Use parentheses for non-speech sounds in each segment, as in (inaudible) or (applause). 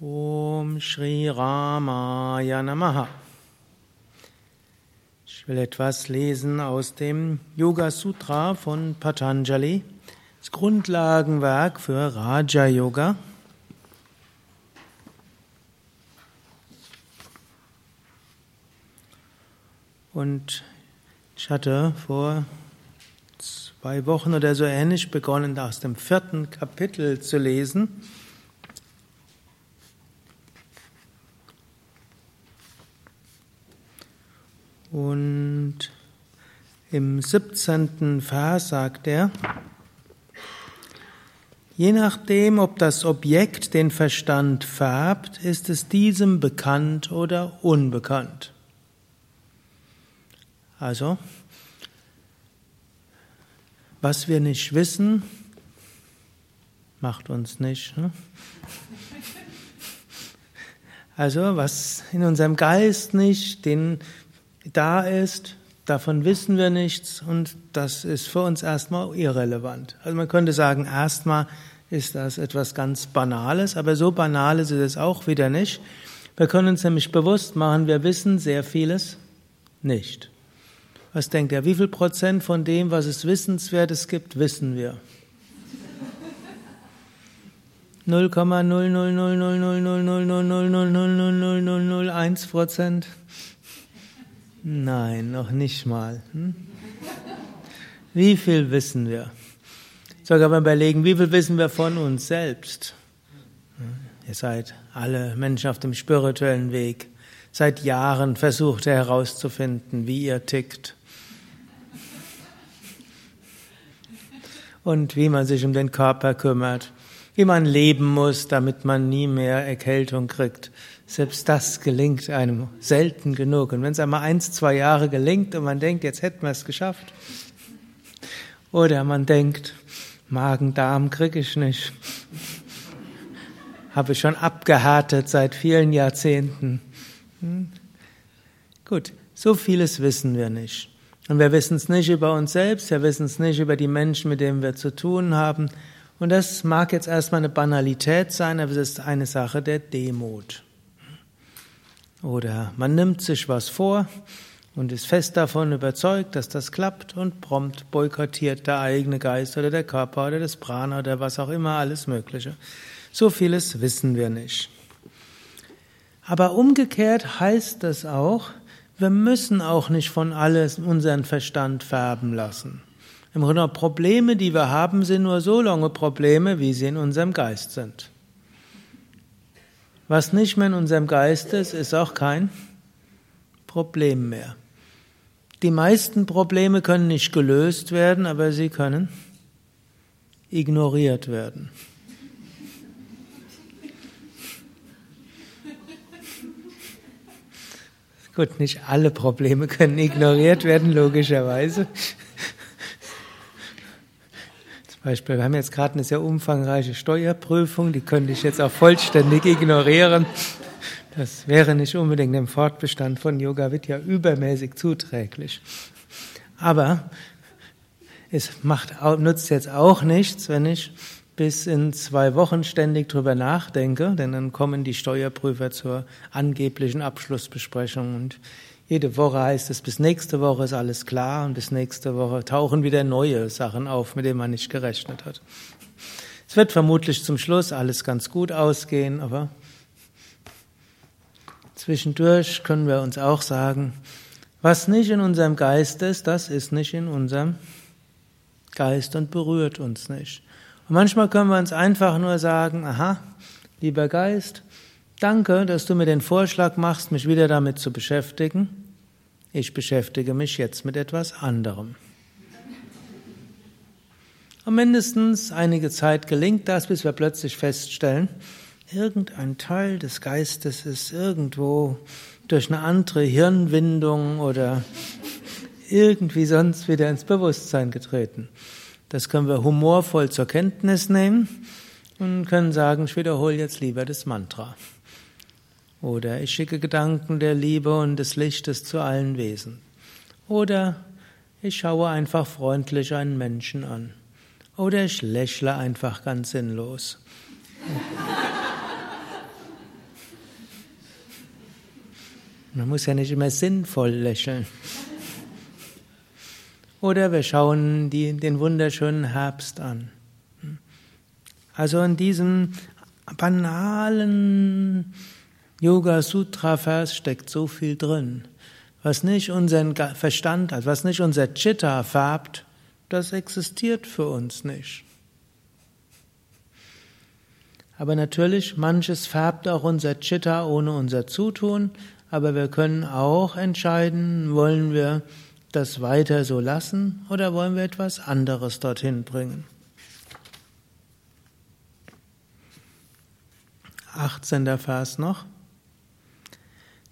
Om Shri Ramaya Namaha. Ich will etwas lesen aus dem Yoga Sutra von Patanjali, das Grundlagenwerk für Raja Yoga. Und ich hatte vor zwei Wochen oder so ähnlich begonnen, aus dem vierten Kapitel zu lesen. Und im 17. Vers sagt er, je nachdem, ob das Objekt den Verstand färbt, ist es diesem bekannt oder unbekannt. Also, was wir nicht wissen, macht uns nicht. Ne? Also, was in unserem Geist nicht den, da ist, davon wissen wir nichts und das ist für uns erstmal irrelevant. Also man könnte sagen, erstmal ist das etwas ganz Banales, aber so banal ist es auch wieder nicht. Wir können uns nämlich bewusst machen, wir wissen sehr vieles nicht. Was denkt er? Wie viel Prozent von dem, was es Wissenswertes gibt, wissen wir? 0,0000000000001 Prozent? Nein, noch nicht mal. Hm? Wie viel wissen wir? Sogar mal überlegen, wie viel wissen wir von uns selbst? Ihr seid alle Menschen auf dem spirituellen Weg. Seit Jahren versucht ihr herauszufinden, wie ihr tickt. und wie man sich um den Körper kümmert, wie man leben muss, damit man nie mehr Erkältung kriegt. Selbst das gelingt einem selten genug. Und wenn es einmal eins, zwei Jahre gelingt und man denkt, jetzt hätten wir es geschafft, oder man denkt, Magen-Darm kriege ich nicht, habe ich schon abgehärtet seit vielen Jahrzehnten. Hm? Gut, so vieles wissen wir nicht. Und wir wissen es nicht über uns selbst, wir wissen es nicht über die Menschen, mit denen wir zu tun haben. Und das mag jetzt erstmal eine Banalität sein, aber es ist eine Sache der Demut. Oder man nimmt sich was vor und ist fest davon überzeugt, dass das klappt und prompt boykottiert der eigene Geist oder der Körper oder das Prana oder was auch immer, alles Mögliche. So vieles wissen wir nicht. Aber umgekehrt heißt das auch, wir müssen auch nicht von alles unseren Verstand färben lassen. Im Grunde Probleme, die wir haben, sind nur so lange Probleme, wie sie in unserem Geist sind. Was nicht mehr in unserem Geist ist, ist auch kein Problem mehr. Die meisten Probleme können nicht gelöst werden, aber sie können ignoriert werden. Gut, nicht alle Probleme können ignoriert werden, logischerweise. Beispiel, wir haben jetzt gerade eine sehr umfangreiche Steuerprüfung, die könnte ich jetzt auch vollständig ignorieren. Das wäre nicht unbedingt dem Fortbestand von Yoga Vidya übermäßig zuträglich. Aber es macht, nutzt jetzt auch nichts, wenn ich bis in zwei Wochen ständig drüber nachdenke, denn dann kommen die Steuerprüfer zur angeblichen Abschlussbesprechung und jede Woche heißt es, bis nächste Woche ist alles klar und bis nächste Woche tauchen wieder neue Sachen auf, mit denen man nicht gerechnet hat. Es wird vermutlich zum Schluss alles ganz gut ausgehen, aber zwischendurch können wir uns auch sagen, was nicht in unserem Geist ist, das ist nicht in unserem Geist und berührt uns nicht. Und manchmal können wir uns einfach nur sagen, aha, lieber Geist, danke, dass du mir den Vorschlag machst, mich wieder damit zu beschäftigen. Ich beschäftige mich jetzt mit etwas anderem. Und mindestens einige Zeit gelingt das, bis wir plötzlich feststellen, irgendein Teil des Geistes ist irgendwo durch eine andere Hirnwindung oder irgendwie sonst wieder ins Bewusstsein getreten. Das können wir humorvoll zur Kenntnis nehmen und können sagen, ich wiederhole jetzt lieber das Mantra. Oder ich schicke Gedanken der Liebe und des Lichtes zu allen Wesen. Oder ich schaue einfach freundlich einen Menschen an. Oder ich lächle einfach ganz sinnlos. Man muss ja nicht immer sinnvoll lächeln. Oder wir schauen die, den wunderschönen Herbst an. Also in diesem banalen Yoga Sutra Vers steckt so viel drin. Was nicht unseren Verstand hat, was nicht unser Chitta färbt, das existiert für uns nicht. Aber natürlich, manches färbt auch unser Chitta ohne unser Zutun, aber wir können auch entscheiden, wollen wir das weiter so lassen oder wollen wir etwas anderes dorthin bringen. 18. Vers noch.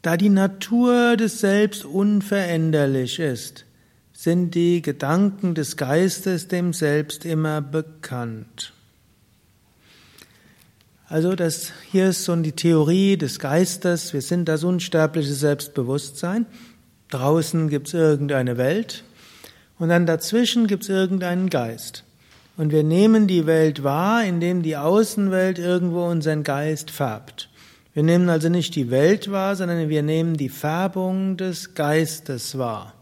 Da die Natur des Selbst unveränderlich ist, sind die Gedanken des Geistes dem Selbst immer bekannt. Also das hier ist so die Theorie des Geistes, wir sind das unsterbliche Selbstbewusstsein Draußen gibt es irgendeine Welt und dann dazwischen gibt es irgendeinen Geist. Und wir nehmen die Welt wahr, indem die Außenwelt irgendwo unseren Geist färbt. Wir nehmen also nicht die Welt wahr, sondern wir nehmen die Färbung des Geistes wahr.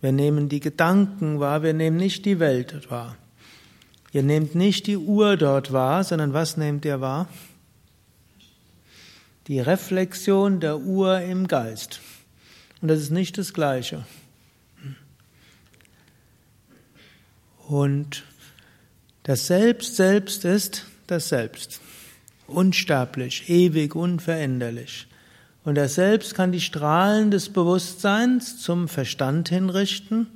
Wir nehmen die Gedanken wahr, wir nehmen nicht die Welt wahr. Ihr nehmt nicht die Uhr dort wahr, sondern was nehmt ihr wahr? Die Reflexion der Uhr im Geist. Und das ist nicht das Gleiche. Und das Selbst selbst ist das Selbst. Unsterblich, ewig, unveränderlich. Und das Selbst kann die Strahlen des Bewusstseins zum Verstand hinrichten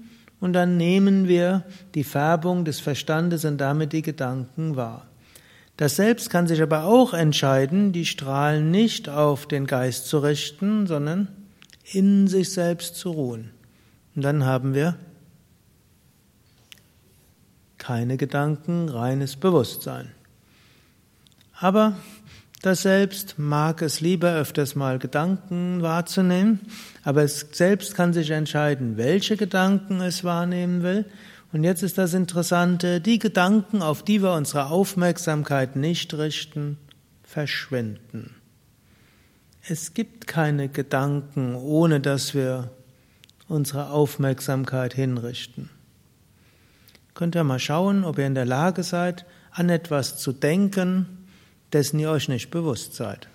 und dann nehmen wir die Färbung des Verstandes und damit die Gedanken wahr. Das Selbst kann sich aber auch entscheiden, die Strahlen nicht auf den Geist zu richten, sondern in sich selbst zu ruhen. Und dann haben wir keine Gedanken, reines Bewusstsein. Aber das Selbst mag es lieber öfters mal Gedanken wahrzunehmen, aber es selbst kann sich entscheiden, welche Gedanken es wahrnehmen will. Und jetzt ist das Interessante, die Gedanken, auf die wir unsere Aufmerksamkeit nicht richten, verschwinden. Es gibt keine Gedanken, ohne dass wir unsere Aufmerksamkeit hinrichten. Könnt ihr mal schauen, ob ihr in der Lage seid, an etwas zu denken, dessen ihr euch nicht bewusst seid.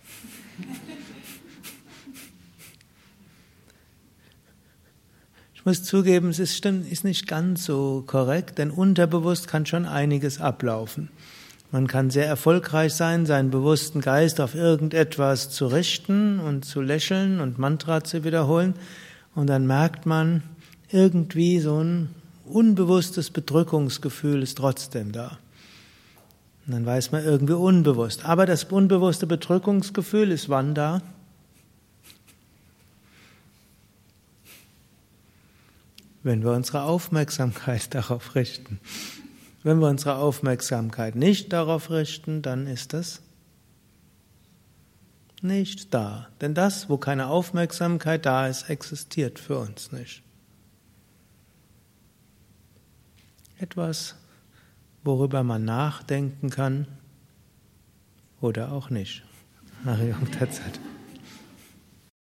Ich muss zugeben, es ist, stimmt, ist nicht ganz so korrekt, denn unterbewusst kann schon einiges ablaufen. Man kann sehr erfolgreich sein, seinen bewussten Geist auf irgendetwas zu richten und zu lächeln und Mantra zu wiederholen. Und dann merkt man, irgendwie so ein unbewusstes Bedrückungsgefühl ist trotzdem da. Dann weiß man irgendwie unbewusst. Aber das unbewusste Bedrückungsgefühl ist wann da? Wenn wir unsere Aufmerksamkeit (laughs) darauf richten. Wenn wir unsere Aufmerksamkeit nicht darauf richten, dann ist es nicht da. Denn das, wo keine Aufmerksamkeit da ist, existiert für uns nicht. Etwas, worüber man nachdenken kann oder auch nicht. Hariom (laughs) Tatsat.